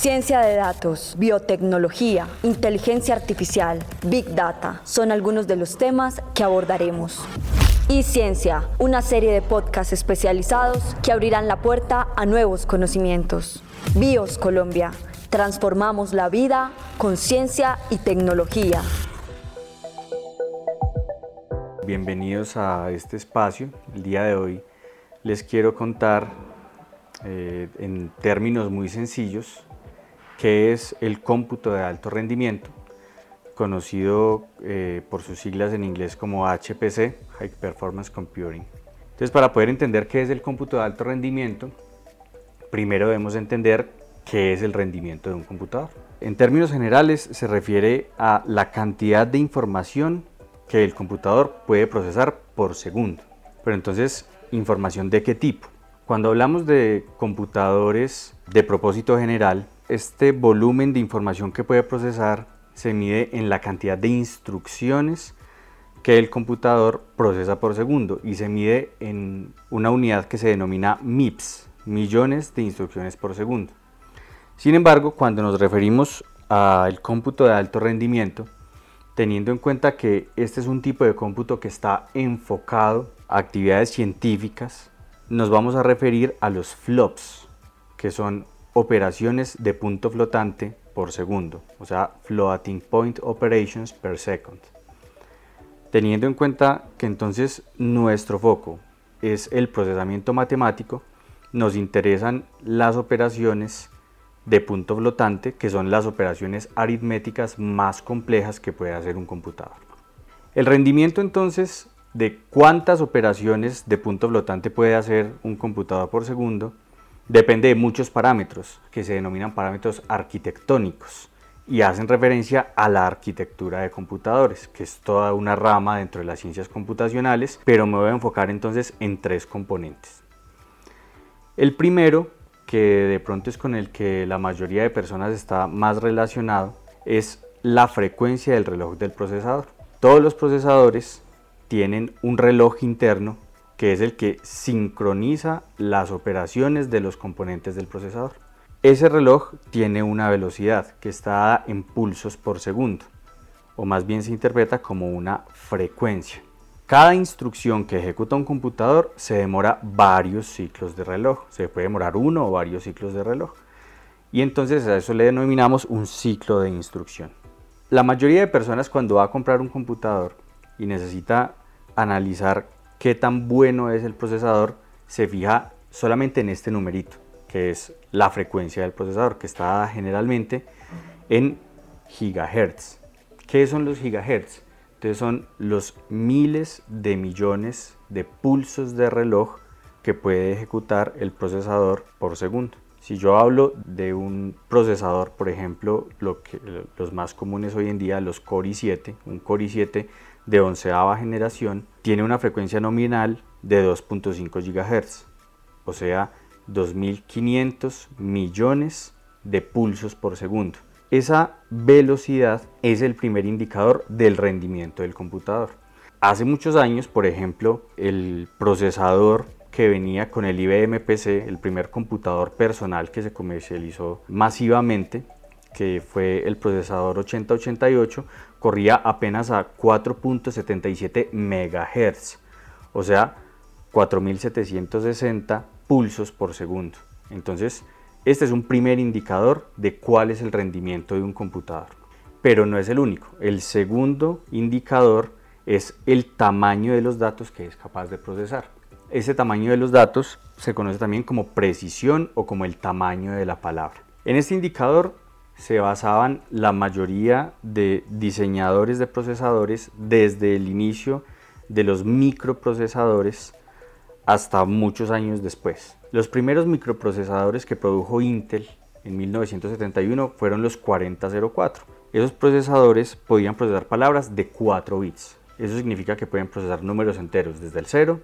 Ciencia de datos, biotecnología, inteligencia artificial, big data son algunos de los temas que abordaremos. Y Ciencia, una serie de podcasts especializados que abrirán la puerta a nuevos conocimientos. BIOS Colombia, transformamos la vida con ciencia y tecnología. Bienvenidos a este espacio. El día de hoy les quiero contar eh, en términos muy sencillos qué es el cómputo de alto rendimiento, conocido eh, por sus siglas en inglés como HPC, High Performance Computing. Entonces, para poder entender qué es el cómputo de alto rendimiento, primero debemos entender qué es el rendimiento de un computador. En términos generales, se refiere a la cantidad de información que el computador puede procesar por segundo. Pero entonces, ¿información de qué tipo? Cuando hablamos de computadores de propósito general, este volumen de información que puede procesar se mide en la cantidad de instrucciones que el computador procesa por segundo y se mide en una unidad que se denomina MIPS, millones de instrucciones por segundo. Sin embargo, cuando nos referimos al cómputo de alto rendimiento, teniendo en cuenta que este es un tipo de cómputo que está enfocado a actividades científicas, nos vamos a referir a los flops, que son operaciones de punto flotante por segundo, o sea, floating point operations per second. Teniendo en cuenta que entonces nuestro foco es el procesamiento matemático, nos interesan las operaciones de punto flotante, que son las operaciones aritméticas más complejas que puede hacer un computador. El rendimiento entonces de cuántas operaciones de punto flotante puede hacer un computador por segundo depende de muchos parámetros que se denominan parámetros arquitectónicos y hacen referencia a la arquitectura de computadores, que es toda una rama dentro de las ciencias computacionales, pero me voy a enfocar entonces en tres componentes. El primero, que de pronto es con el que la mayoría de personas está más relacionado, es la frecuencia del reloj del procesador. Todos los procesadores tienen un reloj interno que es el que sincroniza las operaciones de los componentes del procesador. Ese reloj tiene una velocidad que está en pulsos por segundo, o más bien se interpreta como una frecuencia. Cada instrucción que ejecuta un computador se demora varios ciclos de reloj, se puede demorar uno o varios ciclos de reloj. Y entonces a eso le denominamos un ciclo de instrucción. La mayoría de personas cuando va a comprar un computador y necesita analizar qué tan bueno es el procesador, se fija solamente en este numerito, que es la frecuencia del procesador, que está generalmente en gigahertz. ¿Qué son los gigahertz? Entonces son los miles de millones de pulsos de reloj que puede ejecutar el procesador por segundo. Si yo hablo de un procesador, por ejemplo, lo que, los más comunes hoy en día, los Core i7, un Core i7 de onceava generación tiene una frecuencia nominal de 2.5 GHz, o sea, 2.500 millones de pulsos por segundo. Esa velocidad es el primer indicador del rendimiento del computador. Hace muchos años, por ejemplo, el procesador que venía con el IBM PC, el primer computador personal que se comercializó masivamente, que fue el procesador 8088, corría apenas a 4.77 MHz, o sea, 4760 pulsos por segundo. Entonces, este es un primer indicador de cuál es el rendimiento de un computador. Pero no es el único. El segundo indicador es el tamaño de los datos que es capaz de procesar. Ese tamaño de los datos se conoce también como precisión o como el tamaño de la palabra. En este indicador se basaban la mayoría de diseñadores de procesadores desde el inicio de los microprocesadores hasta muchos años después. Los primeros microprocesadores que produjo Intel en 1971 fueron los 4004. Esos procesadores podían procesar palabras de 4 bits. Eso significa que pueden procesar números enteros desde el 0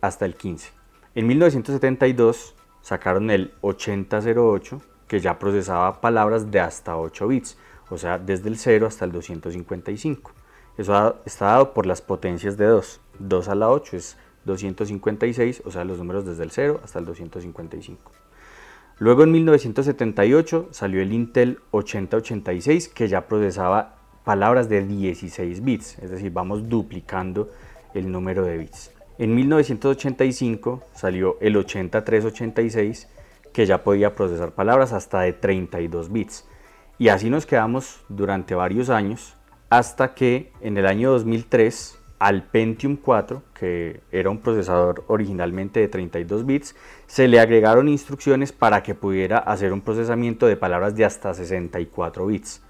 hasta el 15. En 1972 sacaron el 8008 que ya procesaba palabras de hasta 8 bits, o sea, desde el 0 hasta el 255. Eso está dado por las potencias de 2. 2 a la 8 es 256, o sea, los números desde el 0 hasta el 255. Luego en 1978 salió el Intel 8086 que ya procesaba palabras de 16 bits, es decir, vamos duplicando el número de bits. En 1985 salió el 8386 que ya podía procesar palabras hasta de 32 bits. Y así nos quedamos durante varios años hasta que en el año 2003 al Pentium 4, que era un procesador originalmente de 32 bits, se le agregaron instrucciones para que pudiera hacer un procesamiento de palabras de hasta 64 bits.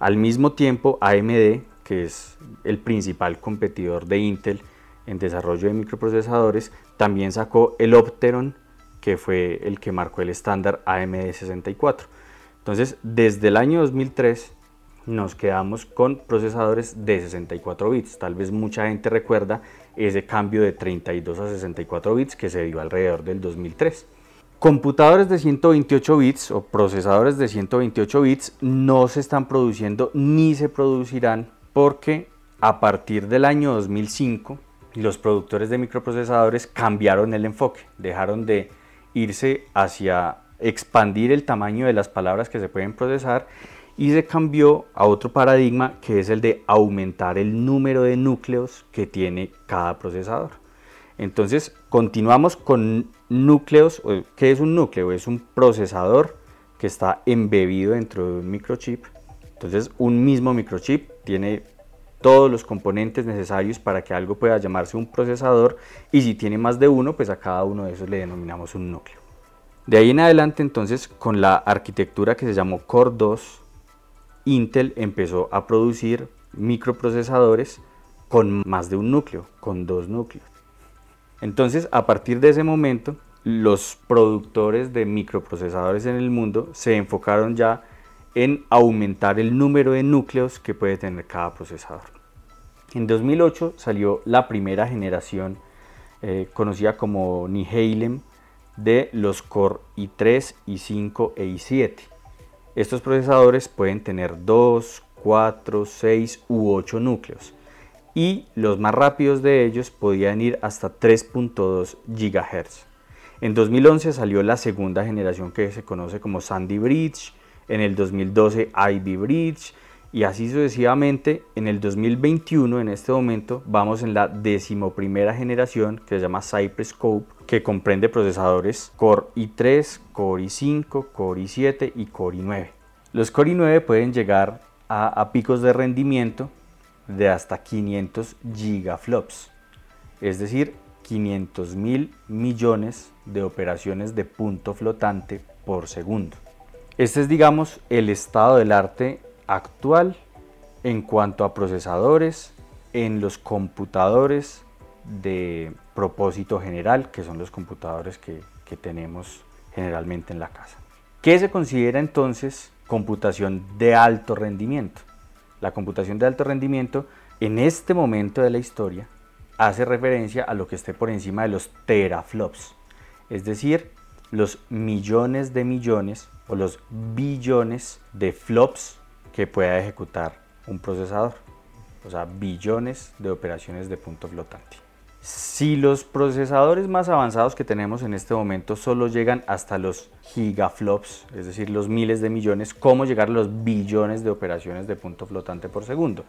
Al mismo tiempo, AMD, que es el principal competidor de Intel en desarrollo de microprocesadores, también sacó el Opteron, que fue el que marcó el estándar AMD 64. Entonces, desde el año 2003 nos quedamos con procesadores de 64 bits. Tal vez mucha gente recuerda ese cambio de 32 a 64 bits que se dio alrededor del 2003. Computadores de 128 bits o procesadores de 128 bits no se están produciendo ni se producirán porque a partir del año 2005 los productores de microprocesadores cambiaron el enfoque, dejaron de irse hacia expandir el tamaño de las palabras que se pueden procesar y se cambió a otro paradigma que es el de aumentar el número de núcleos que tiene cada procesador. Entonces continuamos con núcleos. ¿Qué es un núcleo? Es un procesador que está embebido dentro de un microchip. Entonces un mismo microchip tiene todos los componentes necesarios para que algo pueda llamarse un procesador y si tiene más de uno, pues a cada uno de esos le denominamos un núcleo. De ahí en adelante entonces con la arquitectura que se llamó Core 2 Intel empezó a producir microprocesadores con más de un núcleo, con dos núcleos. Entonces, a partir de ese momento, los productores de microprocesadores en el mundo se enfocaron ya en aumentar el número de núcleos que puede tener cada procesador. En 2008 salió la primera generación eh, conocida como Nihalem de los Core i3, i5 e i7. Estos procesadores pueden tener 2, 4, 6 u 8 núcleos y los más rápidos de ellos podían ir hasta 3.2 GHz. En 2011 salió la segunda generación que se conoce como Sandy Bridge, en el 2012 Ivy Bridge y así sucesivamente. En el 2021, en este momento, vamos en la decimoprimera generación que se llama Cypress Scope, que comprende procesadores Core i3, Core i5, Core i7 y Core i9. Los Core i9 pueden llegar a, a picos de rendimiento de hasta 500 gigaflops, es decir, 500 mil millones de operaciones de punto flotante por segundo. Este es, digamos, el estado del arte actual en cuanto a procesadores en los computadores de propósito general, que son los computadores que, que tenemos generalmente en la casa. ¿Qué se considera entonces computación de alto rendimiento? La computación de alto rendimiento en este momento de la historia hace referencia a lo que esté por encima de los teraflops, es decir, los millones de millones los billones de flops que pueda ejecutar un procesador. O sea, billones de operaciones de punto flotante. Si los procesadores más avanzados que tenemos en este momento solo llegan hasta los gigaflops, es decir, los miles de millones, ¿cómo llegar a los billones de operaciones de punto flotante por segundo?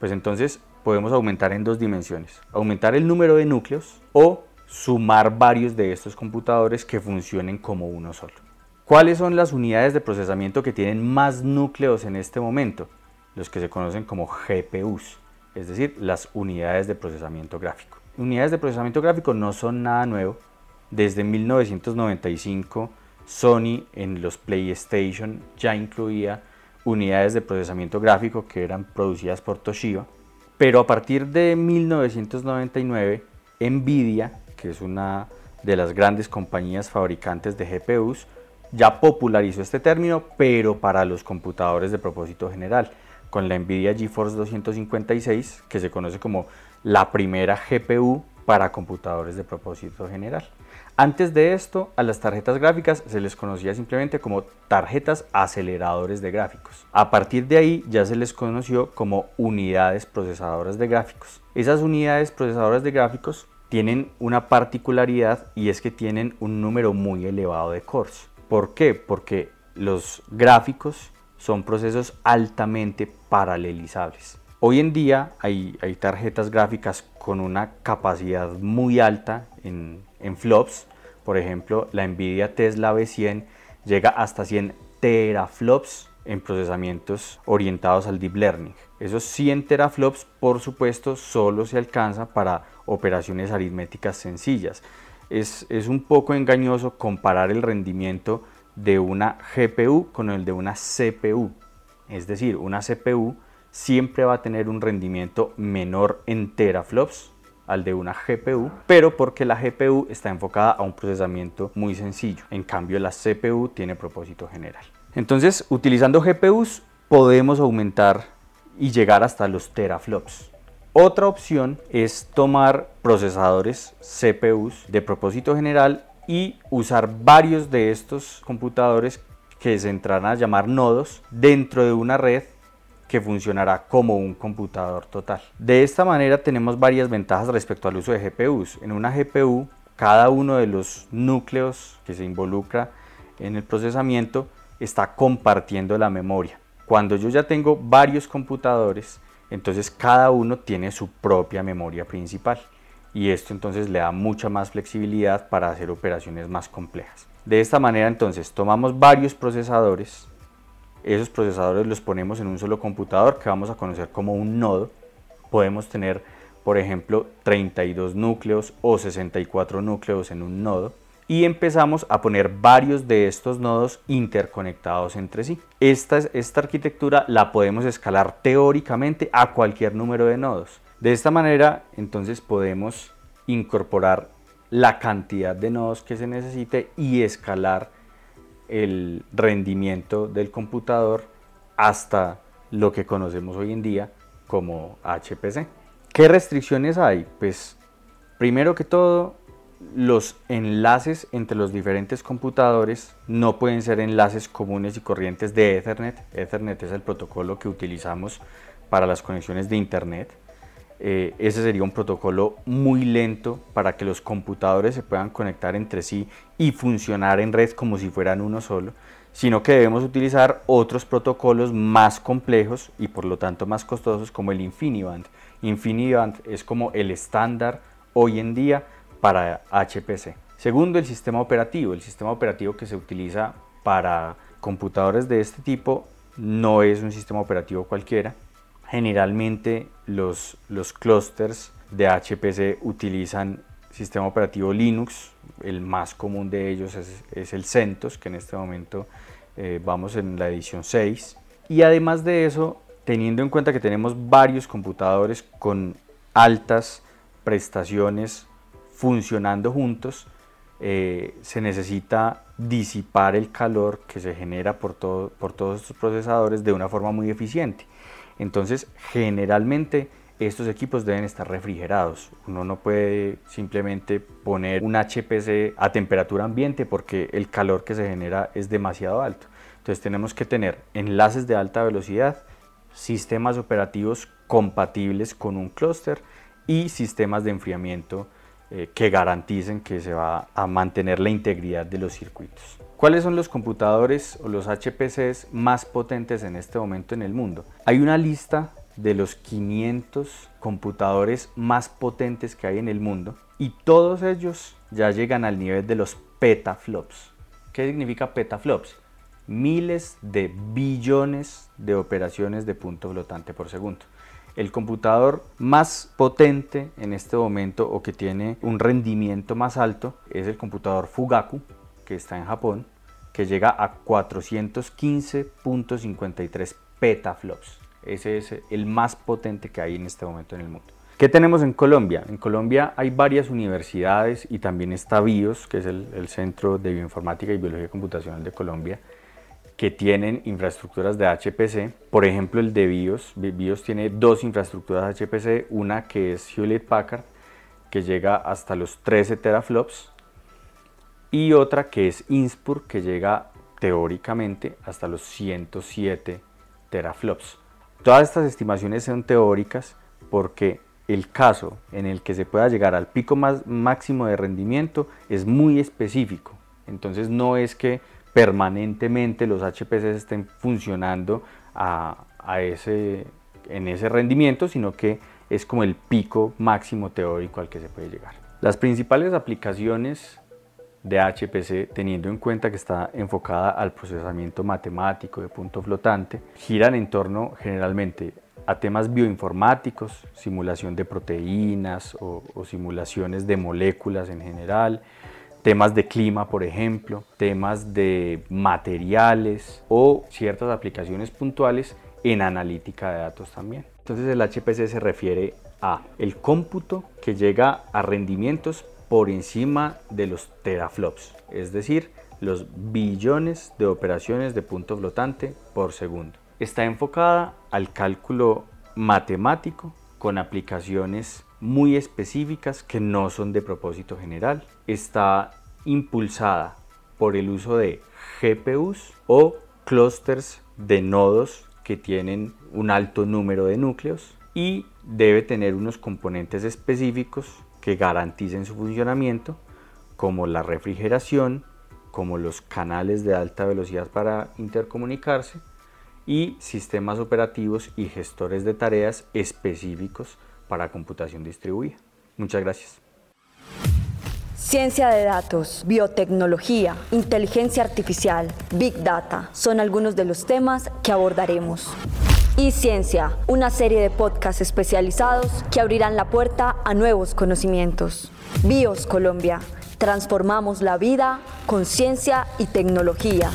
Pues entonces podemos aumentar en dos dimensiones. Aumentar el número de núcleos o sumar varios de estos computadores que funcionen como uno solo. ¿Cuáles son las unidades de procesamiento que tienen más núcleos en este momento? Los que se conocen como GPUs, es decir, las unidades de procesamiento gráfico. Unidades de procesamiento gráfico no son nada nuevo. Desde 1995 Sony en los PlayStation ya incluía unidades de procesamiento gráfico que eran producidas por Toshiba. Pero a partir de 1999 Nvidia, que es una de las grandes compañías fabricantes de GPUs, ya popularizó este término, pero para los computadores de propósito general, con la NVIDIA GeForce 256, que se conoce como la primera GPU para computadores de propósito general. Antes de esto, a las tarjetas gráficas se les conocía simplemente como tarjetas aceleradores de gráficos. A partir de ahí ya se les conoció como unidades procesadoras de gráficos. Esas unidades procesadoras de gráficos tienen una particularidad y es que tienen un número muy elevado de cores ¿Por qué? Porque los gráficos son procesos altamente paralelizables. Hoy en día hay, tarjetas gráficas con una capacidad muy alta en, en flops. Por ejemplo, la Nvidia Tesla B100 llega hasta 100 teraflops en procesamientos orientados al deep learning. Esos 100 teraflops, por supuesto, solo se alcanza para operaciones aritméticas sencillas. Es, un poco engañoso comparar el rendimiento de una GPU con el de una CPU. Es decir, una CPU siempre va a tener un rendimiento menor en teraflops al de una GPU, pero porque la GPU está enfocada a un procesamiento muy sencillo. En cambio, la CPU tiene propósito general. Entonces, utilizando GPUs podemos aumentar y llegar hasta los teraflops. Otra opción es tomar procesadores CPUs de propósito general y usar varios de estos computadores que se entrarán a llamar nodos dentro de una red que funcionará como un computador total. De esta manera tenemos varias ventajas respecto al uso de GPUs. En una GPU, cada uno de los núcleos que se involucra en el procesamiento está compartiendo la memoria. Cuando yo ya tengo varios computadores, entonces cada uno tiene su propia memoria principal y esto entonces le da mucha más flexibilidad para hacer operaciones más complejas. De esta manera entonces tomamos varios procesadores, esos procesadores los ponemos en un solo computador que vamos a conocer como un nodo. Podemos tener por ejemplo 32 núcleos o 64 núcleos en un nodo y empezamos a poner varios de estos nodos interconectados entre sí. Esta, esta arquitectura la podemos escalar teóricamente a cualquier número de nodos. De esta manera entonces podemos incorporar la cantidad de nodos que se necesite y escalar el rendimiento del computador hasta lo que conocemos hoy en día como HPC. ¿Qué restricciones hay? Pues primero que todo los enlaces entre los diferentes computadores no pueden ser enlaces comunes y corrientes de Ethernet. Ethernet es el protocolo que utilizamos para las conexiones de Internet. Eh, ese sería un protocolo muy lento para que los computadores se puedan conectar entre sí y funcionar en red como si fueran uno solo, sino que debemos utilizar otros protocolos más complejos y por lo tanto más costosos como el InfiniBand. InfiniBand es como el estándar hoy en día para HPC. Segundo, el sistema operativo. El sistema operativo que se utiliza para computadores de este tipo no es un sistema operativo cualquiera. Generalmente los, los clusters de HPC utilizan sistema operativo Linux. El más común de ellos es, el CentOS, que en este momento eh, vamos en la edición 6. Y además de eso, teniendo en cuenta que tenemos varios computadores con altas prestaciones funcionando juntos, eh, se necesita disipar el calor que se genera por, todo, por todos estos procesadores de una forma muy eficiente. Entonces, generalmente estos equipos deben estar refrigerados. Uno no puede simplemente poner un HPC a temperatura ambiente porque el calor que se genera es demasiado alto. Entonces tenemos que tener enlaces de alta velocidad, sistemas operativos compatibles con un clúster y sistemas de enfriamiento eh, que garanticen que se va a mantener la integridad de los circuitos. ¿Cuáles son los computadores o los HPCs más potentes en este momento en el mundo? Hay una lista de los 500 computadores más potentes que hay en el mundo y todos ellos ya llegan al nivel de los petaflops. ¿Qué significa petaflops? Miles de billones de operaciones de punto flotante por segundo el computador más potente en este momento o que tiene un rendimiento más alto es el computador Fugaku, que está en Japón, que llega a 415.53 petaflops. Ese es el más potente que hay en este momento en el mundo. ¿Qué tenemos en Colombia? En Colombia hay varias universidades y también está BIOS, que es el, el Centro de Bioinformática y Biología Computacional de Colombia, que tienen infraestructuras de HPC. Por ejemplo, el de BIOS. BIOS tiene dos infraestructuras HPC, una que es Hewlett Packard, que llega hasta los 13 teraflops, y otra que es Inspur, que llega teóricamente hasta los 107 teraflops. Todas estas estimaciones son teóricas porque el caso en el que se pueda llegar al pico más máximo de rendimiento es muy específico. Entonces no es que permanentemente los HPCs estén funcionando a, ese, en ese rendimiento, sino que es como el pico máximo teórico al que se puede llegar. Las principales aplicaciones de HPC, teniendo en cuenta que está enfocada al procesamiento matemático de punto flotante, giran en torno generalmente a temas bioinformáticos, simulación de proteínas o, simulaciones de moléculas en general, temas de clima, por ejemplo, temas de materiales o ciertas aplicaciones puntuales en analítica de datos también. Entonces el HPC se refiere a el cómputo que llega a rendimientos por encima de los teraflops, es decir, los billones de operaciones de punto flotante por segundo. Está enfocada al cálculo matemático con aplicaciones muy específicas que no son de propósito general. Está impulsada por el uso de GPUs o clusters de nodos que tienen un alto número de núcleos y debe tener unos componentes específicos que garanticen su funcionamiento como la refrigeración, como los canales de alta velocidad para intercomunicarse y sistemas operativos y gestores de tareas específicos para computación distribuida. Muchas gracias. Ciencia de datos, biotecnología, inteligencia artificial, big data son algunos de los temas que abordaremos. Y Ciencia, una serie de podcasts especializados que abrirán la puerta a nuevos conocimientos. BIOS Colombia, transformamos la vida con ciencia y tecnología.